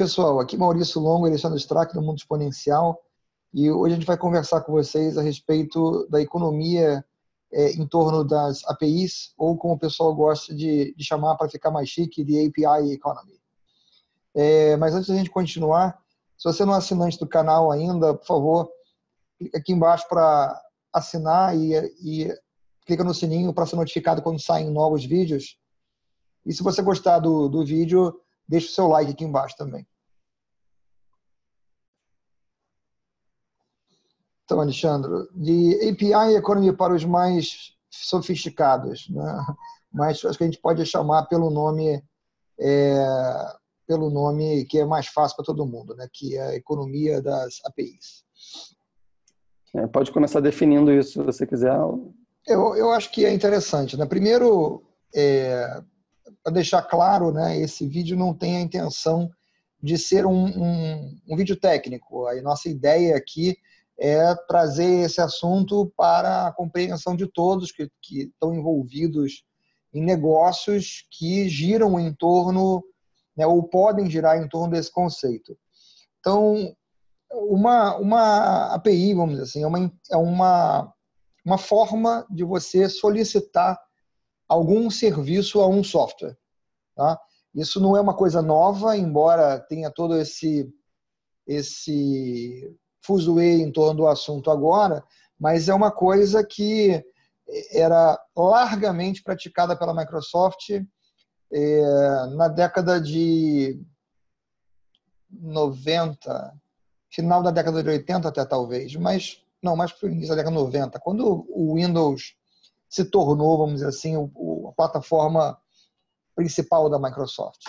pessoal, aqui Maurício Longo, Alexandre Strack do Mundo Exponencial, e hoje a gente vai conversar com vocês a respeito da economia é, em torno das APIs, ou como o pessoal gosta de, de chamar para ficar mais chique, de API Economy. É, mas antes da gente continuar, se você não é assinante do canal ainda, por favor, clica aqui embaixo para assinar e, e clica no sininho para ser notificado quando saem novos vídeos. E se você gostar do, do vídeo, deixa o seu like aqui embaixo também. Então, Alexandre, de API Economy para os mais sofisticados, né? mas acho que a gente pode chamar pelo nome é, pelo nome que é mais fácil para todo mundo, né? que é a economia das APIs. É, pode começar definindo isso se você quiser. Eu, eu acho que é interessante. Né? Primeiro, é, para deixar claro, né, esse vídeo não tem a intenção de ser um, um, um vídeo técnico. A nossa ideia aqui é trazer esse assunto para a compreensão de todos que, que estão envolvidos em negócios que giram em torno, né, ou podem girar em torno desse conceito. Então, uma, uma API, vamos dizer assim, é uma, é uma, uma forma de você solicitar algum serviço a um software. Tá? Isso não é uma coisa nova, embora tenha todo esse, esse fuzuê em torno do assunto agora, mas é uma coisa que era largamente praticada pela Microsoft é, na década de 90, final da década de 80 até talvez, mas não, mais para o início da década de 90, quando o Windows se tornou, vamos dizer assim, a plataforma principal da Microsoft.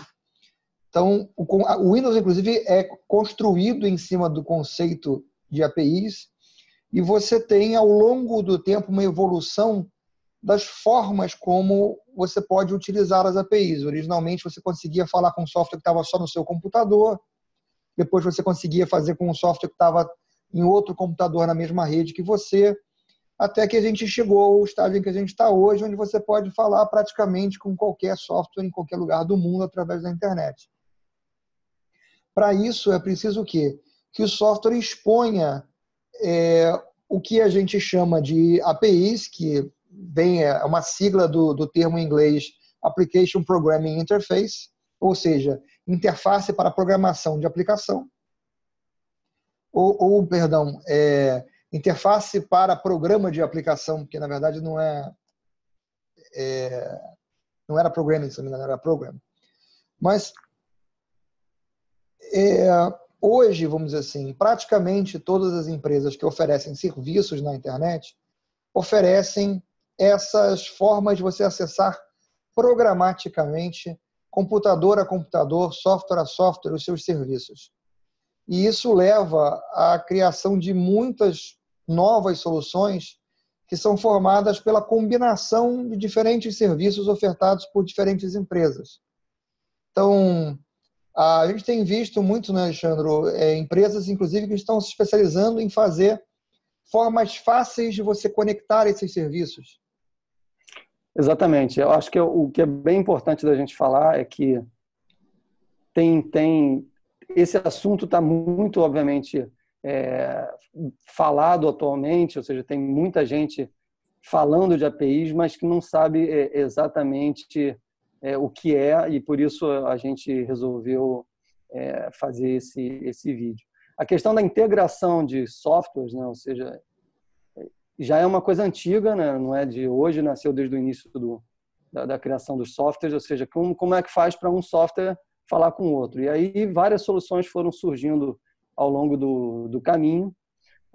Então, o Windows, inclusive, é construído em cima do conceito de APIs e você tem, ao longo do tempo, uma evolução das formas como você pode utilizar as APIs. Originalmente, você conseguia falar com software que estava só no seu computador, depois você conseguia fazer com um software que estava em outro computador na mesma rede que você, até que a gente chegou ao estágio em que a gente está hoje, onde você pode falar praticamente com qualquer software em qualquer lugar do mundo através da internet. Para isso, é preciso o quê? Que o software exponha é, o que a gente chama de APIs, que vem, é uma sigla do, do termo em inglês Application Programming Interface, ou seja, interface para programação de aplicação, ou, ou perdão, é, interface para programa de aplicação, que na verdade não é, é não era programming, era program. Mas é, hoje, vamos dizer assim, praticamente todas as empresas que oferecem serviços na internet oferecem essas formas de você acessar programaticamente, computador a computador, software a software, os seus serviços. E isso leva à criação de muitas novas soluções que são formadas pela combinação de diferentes serviços ofertados por diferentes empresas. Então, a gente tem visto muito, né, Alexandre, é, empresas, inclusive, que estão se especializando em fazer formas fáceis de você conectar esses serviços. Exatamente. Eu acho que o que é bem importante da gente falar é que tem, tem esse assunto está muito, obviamente, é, falado atualmente, ou seja, tem muita gente falando de APIs, mas que não sabe é, exatamente é, o que é e por isso a gente resolveu é, fazer esse esse vídeo. A questão da integração de softwares, né, ou seja, já é uma coisa antiga, né, não é de hoje, nasceu desde o início do, da, da criação dos softwares, ou seja, como, como é que faz para um software falar com o outro? E aí várias soluções foram surgindo ao longo do, do caminho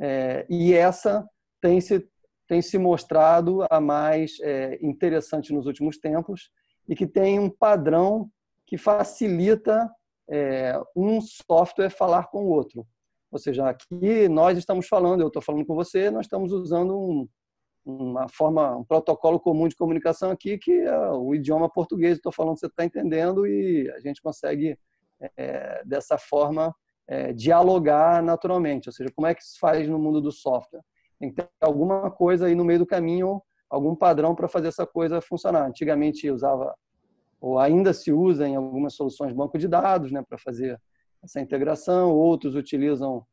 é, e essa tem se tem se mostrado a mais é, interessante nos últimos tempos e que tem um padrão que facilita é, um software falar com o outro. Ou seja, aqui nós estamos falando, eu estou falando com você, nós estamos usando um, uma forma, um protocolo comum de comunicação aqui, que é o idioma português. Estou falando, você está entendendo e a gente consegue, é, dessa forma, é, dialogar naturalmente. Ou seja, como é que se faz no mundo do software? Tem que ter alguma coisa aí no meio do caminho algum padrão para fazer essa coisa funcionar. Antigamente usava, ou ainda se usa em algumas soluções banco de dados, né, para fazer essa integração, outros utilizam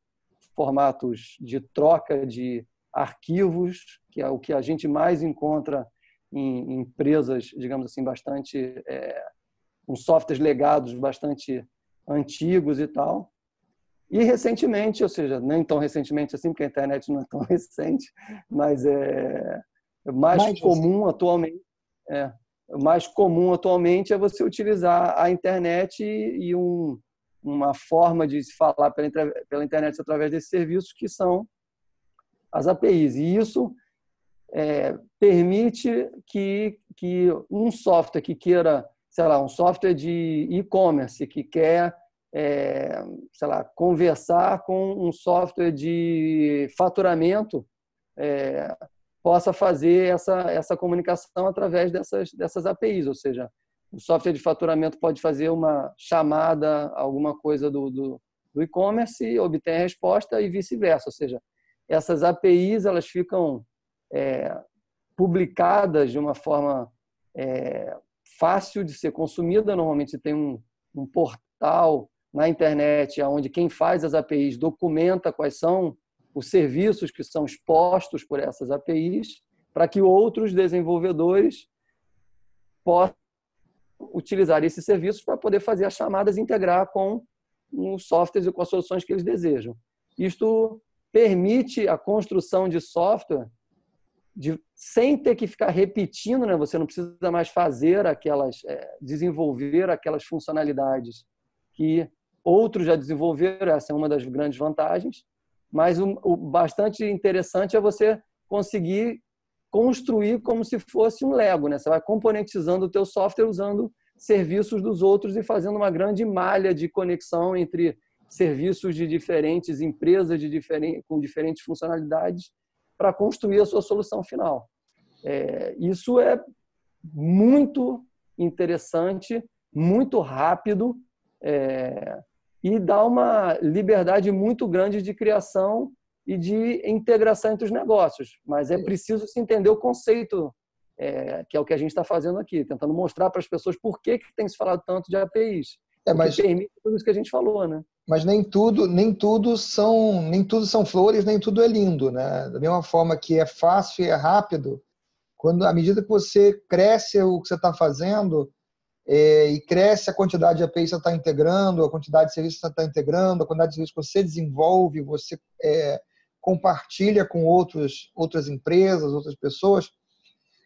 formatos de troca de arquivos, que é o que a gente mais encontra em, empresas, digamos assim, bastante é, com softwares legados bastante antigos e tal. E recentemente, ou seja, nem tão recentemente assim, porque a internet não é tão recente, mas é mais, mais comum atualmente. É, mais comum atualmente é você utilizar a internet e um, uma forma de se falar pela, pela internet através desses serviços que são as APIs. E isso é, permite que, que um software que queira, sei lá, um software de e-commerce que quer, é, sei lá, conversar com um software de faturamento, é, possa fazer essa, essa comunicação através dessas, dessas APIs, ou seja, o software de faturamento pode fazer uma chamada, alguma coisa do, do, do e-commerce, obter a resposta e vice-versa. Ou seja, essas APIs elas ficam é, publicadas de uma forma é, fácil de ser consumida. Normalmente tem um, um portal na internet onde quem faz as APIs documenta quais são os serviços que são expostos por essas APIs para que outros desenvolvedores possam utilizar esses serviços para poder fazer as chamadas e integrar com os softwares e com as soluções que eles desejam. Isto permite a construção de software de, sem ter que ficar repetindo, né? Você não precisa mais fazer aquelas, é, desenvolver aquelas funcionalidades que outros já desenvolveram. Essa é uma das grandes vantagens. Mas o, o bastante interessante é você conseguir construir como se fosse um Lego, né? Você vai componentizando o teu software usando serviços dos outros e fazendo uma grande malha de conexão entre serviços de diferentes empresas de diferente, com diferentes funcionalidades para construir a sua solução final. É, isso é muito interessante, muito rápido é, e dá uma liberdade muito grande de criação e de integração entre os negócios. Mas é preciso se entender o conceito, é, que é o que a gente está fazendo aqui, tentando mostrar para as pessoas por que, que tem se falado tanto de APIs. É, mas permite tudo isso que a gente falou, né? Mas nem tudo, nem tudo são, nem tudo são flores, nem tudo é lindo, né? Da mesma forma que é fácil e é rápido, quando à medida que você cresce o que você está fazendo e cresce a quantidade de APIs que você está integrando, a quantidade de serviços que você está integrando, a quantidade de serviços que você desenvolve, você é, compartilha com outros, outras empresas, outras pessoas,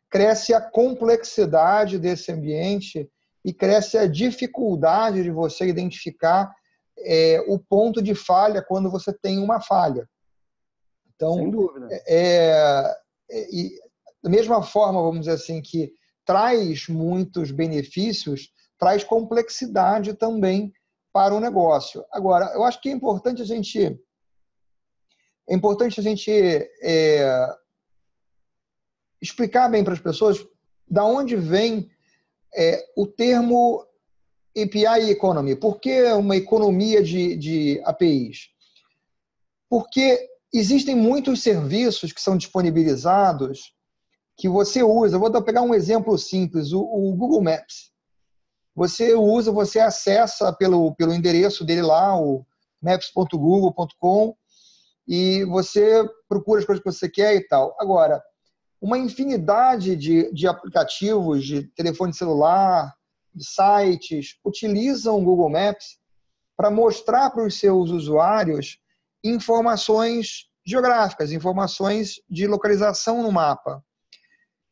cresce a complexidade desse ambiente e cresce a dificuldade de você identificar é, o ponto de falha quando você tem uma falha. Então, Sem dúvida. É, é, e, da mesma forma, vamos dizer assim, que traz muitos benefícios, traz complexidade também para o negócio. Agora, eu acho que é importante a gente é importante a gente é, explicar bem para as pessoas da onde vem é, o termo API Economy. Por que uma economia de, de APIs? Porque existem muitos serviços que são disponibilizados que você usa. Vou pegar um exemplo simples, o, o Google Maps. Você usa, você acessa pelo, pelo endereço dele lá, o maps.google.com, e você procura as coisas que você quer e tal. Agora, uma infinidade de, de aplicativos de telefone celular, de sites, utilizam o Google Maps para mostrar para os seus usuários informações geográficas, informações de localização no mapa.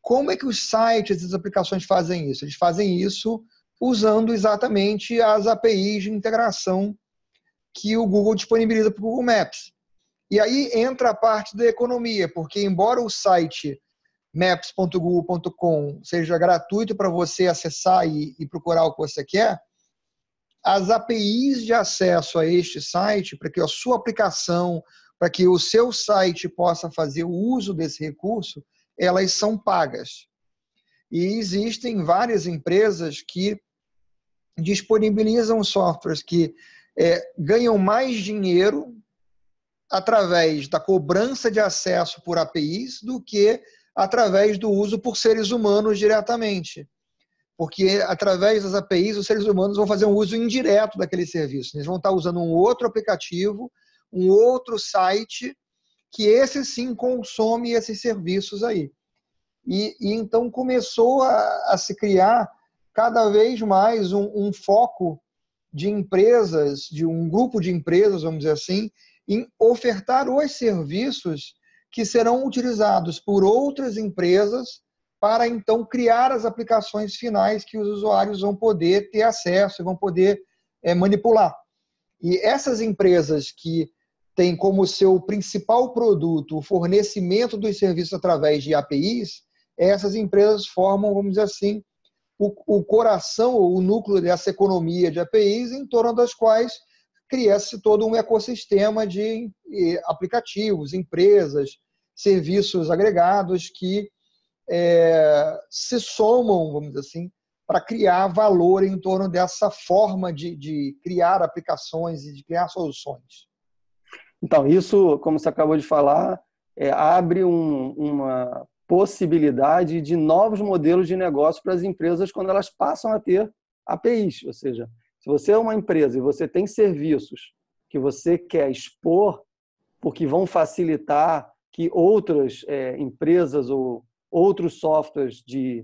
Como é que os sites e as aplicações fazem isso? Eles fazem isso usando exatamente as APIs de integração que o Google disponibiliza para o Google Maps. E aí entra a parte da economia, porque embora o site maps.google.com seja gratuito para você acessar e, e, procurar o que você quer, as APIs de acesso a este site, para que a sua aplicação, para que o seu site possa fazer o uso desse recurso, elas são pagas. E existem várias empresas que disponibilizam softwares que é, ganham mais dinheiro através da cobrança de acesso por APIs do que através do uso por seres humanos diretamente. porque através das APIs os seres humanos vão fazer um uso indireto daquele serviço. Eles vão estar usando um outro aplicativo, um outro site, que esse sim consome esses serviços aí. E, e então começou a, a, se criar cada vez mais um, um foco de empresas, de um grupo de empresas, vamos dizer assim, em ofertar os serviços que serão utilizados por outras empresas para então criar as aplicações finais que os usuários vão poder ter acesso e vão poder é, manipular. E essas empresas que têm como seu principal produto o fornecimento dos serviços através de APIs, essas empresas formam, vamos dizer assim, o, o coração, o núcleo dessa economia de APIs, em torno das quais cria-se todo um ecossistema de aplicativos, empresas, serviços agregados que é, se somam, vamos dizer assim, para criar valor em torno dessa forma de, de criar aplicações e de criar soluções. Então, isso, como você acabou de falar, é, abre um, uma possibilidade de novos modelos de negócio para as empresas quando elas passam a ter APIs. Ou seja, se você é uma empresa e você tem serviços que você quer expor, porque vão facilitar que outras é, empresas ou outros softwares de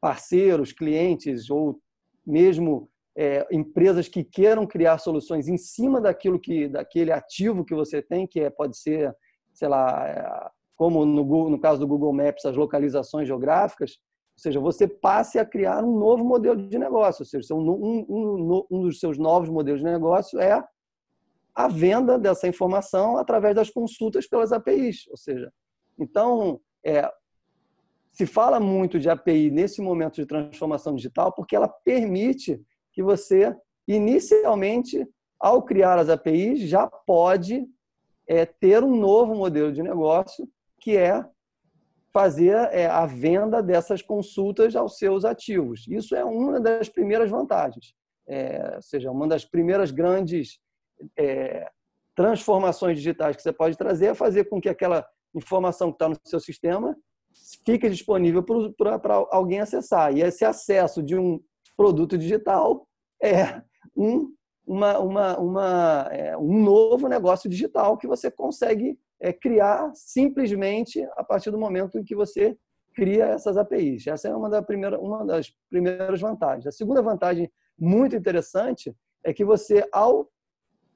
parceiros, clientes ou mesmo é, empresas que queiram criar soluções em cima daquilo que daquele ativo que você tem, que é, pode ser, sei lá, é, como no, Google, no caso do Google Maps, as localizações geográficas, ou seja, você passe a criar um novo modelo de negócio, ou seja, um, um, um dos seus novos modelos de negócio é a venda dessa informação através das consultas pelas APIs, ou seja, então é, se fala muito de API nesse momento de transformação digital porque ela permite que você, inicialmente, ao criar as APIs, já pode é, ter um novo modelo de negócio, que é fazer é, a venda dessas consultas aos seus ativos. Isso é uma das primeiras vantagens, é, ou seja, uma das primeiras grandes é, transformações digitais que você pode trazer é fazer com que aquela informação que está no seu sistema fica disponível para alguém acessar. E esse acesso de um produto digital é um, uma, uma, uma, é um novo negócio digital que você consegue é, criar simplesmente a partir do momento em que você cria essas APIs. Essa é uma, da primeira, uma das primeiras vantagens. A segunda vantagem muito interessante é que você, ao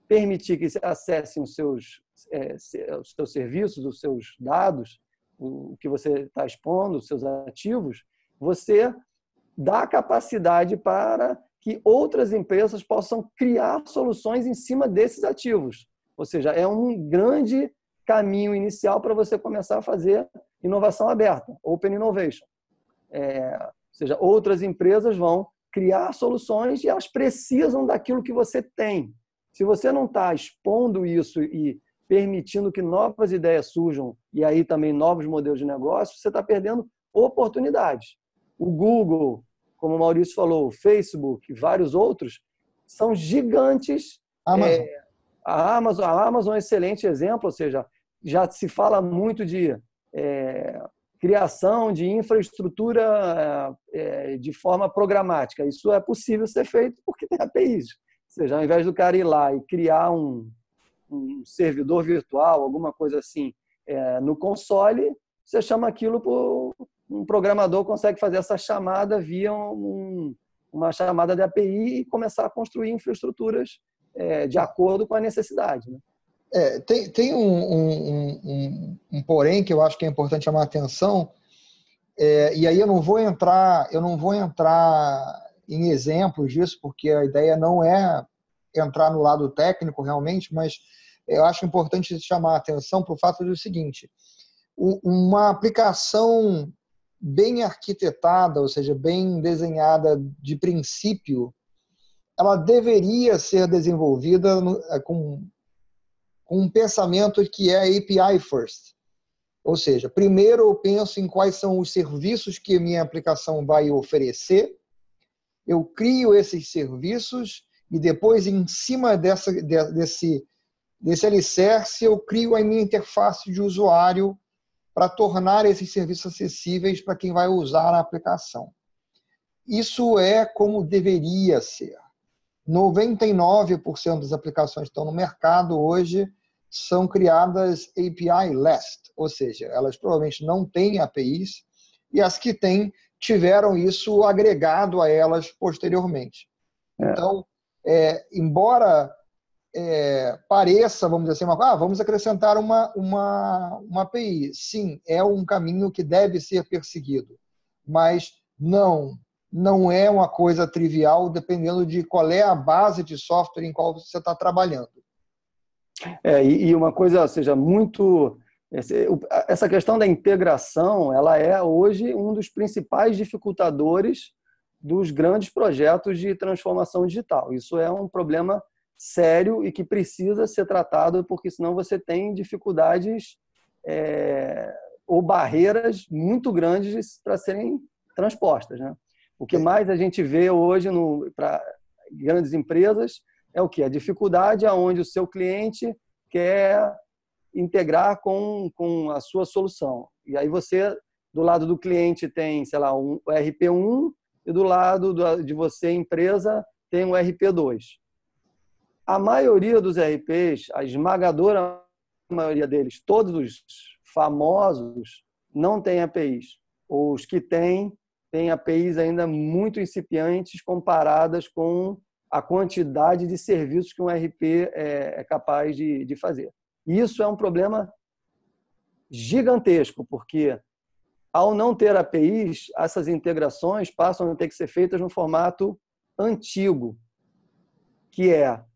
permitir que se acessem os seus, é, os seus serviços, os seus dados, o que você está expondo, os seus ativos, você dá capacidade para que outras empresas possam criar soluções em cima desses ativos. Ou seja, é um grande caminho inicial para você começar a fazer inovação aberta, Open Innovation. É, ou seja, outras empresas vão criar soluções e elas precisam daquilo que você tem. Se você não está expondo isso e permitindo que novas ideias surjam e aí também novos modelos de negócio, você está perdendo oportunidades. O Google, como o Maurício falou, o Facebook e vários outros são gigantes. Amazon. É, a, Amazon, a Amazon é um excelente exemplo, ou seja, já se fala muito de é, criação de infraestrutura é, de forma programática. Isso é possível ser feito porque tem APIs. Ou seja, ao invés do cara ir lá e criar um, um servidor virtual, alguma coisa assim, é, no console, você chama aquilo por um programador consegue fazer essa chamada via um, uma chamada de API e começar a construir infraestruturas é, de acordo com a necessidade. Né? É, tem tem um, um, um, um, porém que eu acho que é importante chamar a atenção, é, e aí eu não vou entrar, eu não vou entrar em exemplos disso, porque a ideia não é entrar no lado técnico realmente, mas eu acho importante chamar a atenção para o fato do seguinte: uma aplicação bem arquitetada, ou seja, bem desenhada de princípio, ela deveria ser desenvolvida é, com, com um pensamento que é API first. Ou seja, primeiro eu penso em quais são os serviços que a minha aplicação vai oferecer, eu crio esses serviços e depois, em cima dessa, desse Nesse alicerce, eu crio a minha interface de usuário para tornar esses serviços acessíveis para quem vai usar a aplicação. isso é como deveria ser. 99% das aplicações que estão no mercado hoje são criadas API-less, ou seja, elas provavelmente não têm APIs e as que têm tiveram isso agregado a elas posteriormente. É. Então, é, embora é, pareça, vamos dizer assim, uma, ah, vamos acrescentar uma, uma, uma API. Sim, é um caminho que deve ser perseguido, mas não, não é uma coisa trivial, dependendo de qual é a base de software em qual você está trabalhando. É, e uma coisa, seja, muito essa questão da integração, ela é hoje um dos principais dificultadores dos grandes projetos de transformação digital. Isso é um problema sério e que precisa ser tratado, porque senão você tem dificuldades é, ou barreiras muito grandes para serem transpostas. Né? O que mais a gente vê hoje para grandes empresas é o que? A dificuldade aonde o seu cliente quer integrar com, com a sua solução. E aí você, do lado do cliente, tem, sei lá, um RP1 e do lado de você, empresa, tem um RP2. A maioria dos RPs, a esmagadora maioria deles, todos os famosos, não têm APIs. Os que têm, têm APIs ainda muito incipientes comparadas com a quantidade de serviços que um RP é, é capaz de, de fazer. Isso é um problema gigantesco, porque ao não ter APIs, essas integrações passam a ter que ser feitas no formato antigo, que é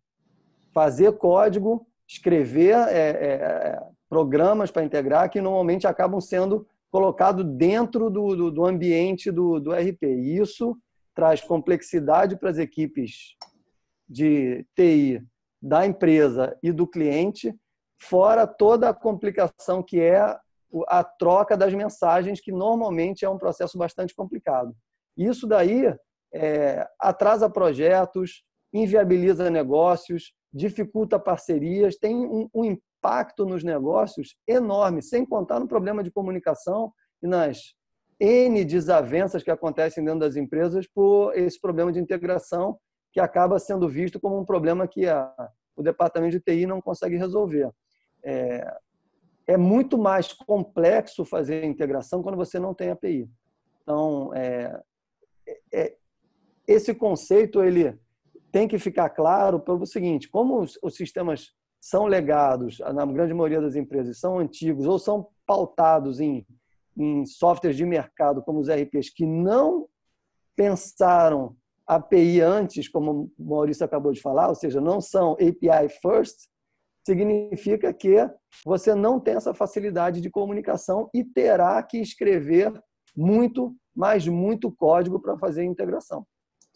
fazer código, escrever é, é, é programas para integrar, que normalmente acabam sendo colocados dentro do, do, do ambiente do, do RP. E isso traz complexidade para as equipes de TI da empresa e do cliente, fora toda a complicação que é a troca das mensagens, que normalmente é um processo bastante complicado. Isso daí é, atrasa projetos, inviabiliza negócios, dificulta parcerias, tem um, um impacto nos negócios enorme, sem contar no problema de comunicação e nas N desavenças que acontecem dentro das empresas por esse problema de integração que acaba sendo visto como um problema que a, o departamento de TI não consegue resolver. É, é muito mais complexo fazer integração quando você não tem API. Então, é, é, esse conceito ele tem que ficar claro pelo seguinte: como os, os sistemas são legados, na grande maioria das empresas, são antigos ou são pautados em, em softwares de mercado, como os RPs, que não pensaram API antes, como o Maurício acabou de falar, ou seja, não são API first, significa que você não tem essa facilidade de comunicação e terá que escrever muito, mas muito código para fazer a integração.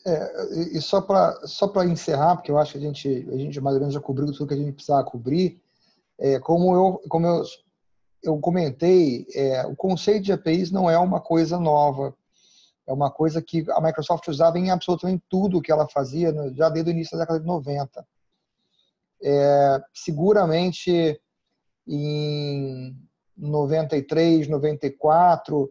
É, e só para só para encerrar, porque eu acho que a gente, a gente mais ou menos já cobriu tudo que a gente precisava cobrir, é, como eu, como eu, eu comentei, é, o conceito de APIs não é uma coisa nova. É uma coisa que a Microsoft usava em absolutamente tudo que ela fazia, já desde o início da década de 90. É, seguramente em 93, 94,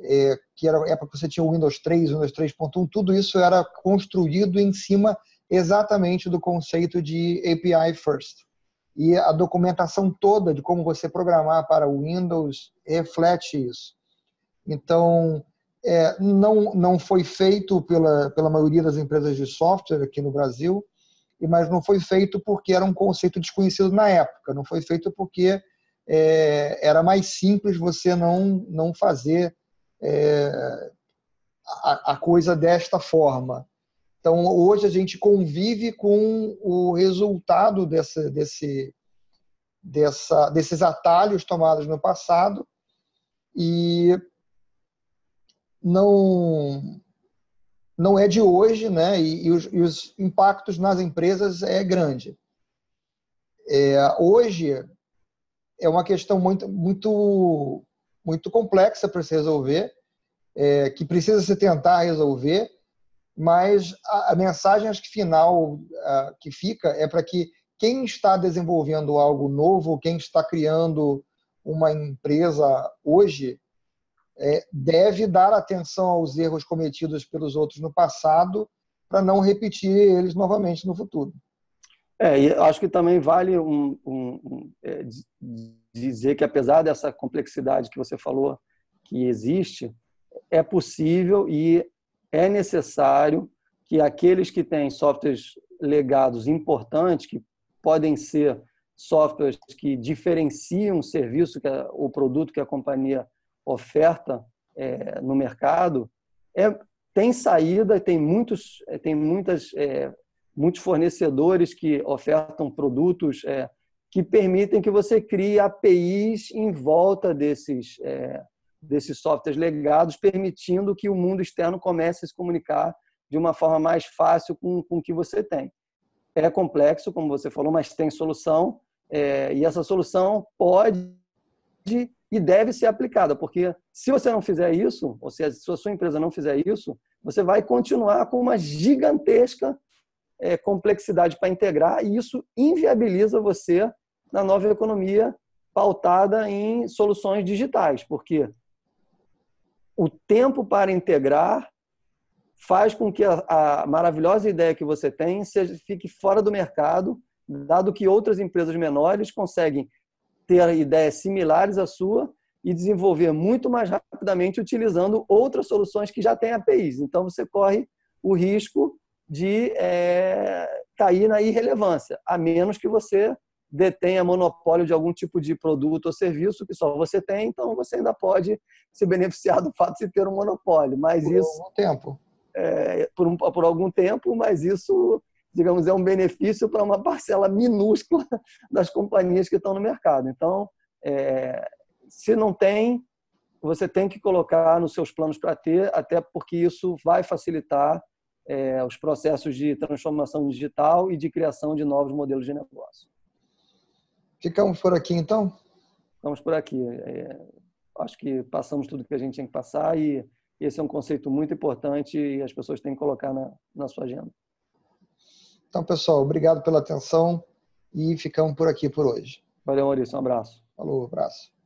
é, que era época que você tinha o Windows 3, Windows 3.1, tudo isso era construído em cima exatamente do conceito de API First. E a documentação toda de como você programar para o Windows reflete isso. Então, é, não, não foi feito pela, pela maioria das empresas de software aqui no Brasil, mas não foi feito porque era um conceito desconhecido na época, não foi feito porque é, era mais simples você não, não fazer é, a, a coisa desta forma. Então, hoje a gente convive com o resultado desse, dessa, desses atalhos tomados no passado e não não é de hoje, né? E, e, os, e os, impactos nas empresas é grande. É, hoje é uma questão muito muito muito complexa para se resolver, é, que precisa se tentar resolver, mas a, a mensagem acho que final a, que fica é para que quem está desenvolvendo algo novo, quem está criando uma empresa hoje, é, deve dar atenção aos erros cometidos pelos outros no passado para não repetir eles novamente no futuro. É, e acho que também vale um, um, um, é, dizer que apesar dessa complexidade que você falou que existe, é possível e é necessário que aqueles que têm softwares legados importantes, que podem ser softwares que diferenciam o serviço que a, o produto que a companhia oferta é, no mercado, é, tem saída, tem muitos, é, tem muitas, é, muitos fornecedores que ofertam produtos é, que permitem que você crie APIs em volta desses, é, desses softwares legados, permitindo que o mundo externo comece a se comunicar de uma forma mais fácil com, com o que você tem. É complexo, como você falou, mas tem solução, é, e essa solução pode e deve ser aplicada, porque se você não fizer isso, ou seja, se a sua empresa não fizer isso, você vai continuar com uma gigantesca é, complexidade para integrar e isso inviabiliza você na nova economia pautada em soluções digitais, porque o tempo para integrar faz com que a, a maravilhosa ideia que você tem seja, fique fora do mercado, dado que outras empresas menores conseguem ter ideias similares à sua e desenvolver muito mais rapidamente utilizando outras soluções que já têm APIs. Então, você corre o risco de é, cair na irrelevância, a menos que você detenha monopólio de algum tipo de produto ou serviço que só você tem, então você ainda pode se beneficiar do fato de ter um monopólio. Mas por isso algum tempo. É, por, um, por algum tempo, mas isso digamos, é um benefício para uma parcela minúscula das companhias que estão no mercado. Então, é, se não tem, você tem que colocar nos seus planos para ter, até porque isso vai facilitar é, os processos de transformação digital e de criação de novos modelos de negócio. Ficamos por aqui, então? Ficamos por aqui. É, acho que passamos tudo que a gente tinha que passar e esse é um conceito muito importante e as pessoas têm que colocar na, na sua agenda. Então, pessoal, obrigado pela atenção e ficamos por aqui por hoje. Valeu, Maurício. Um abraço. Falou, abraço.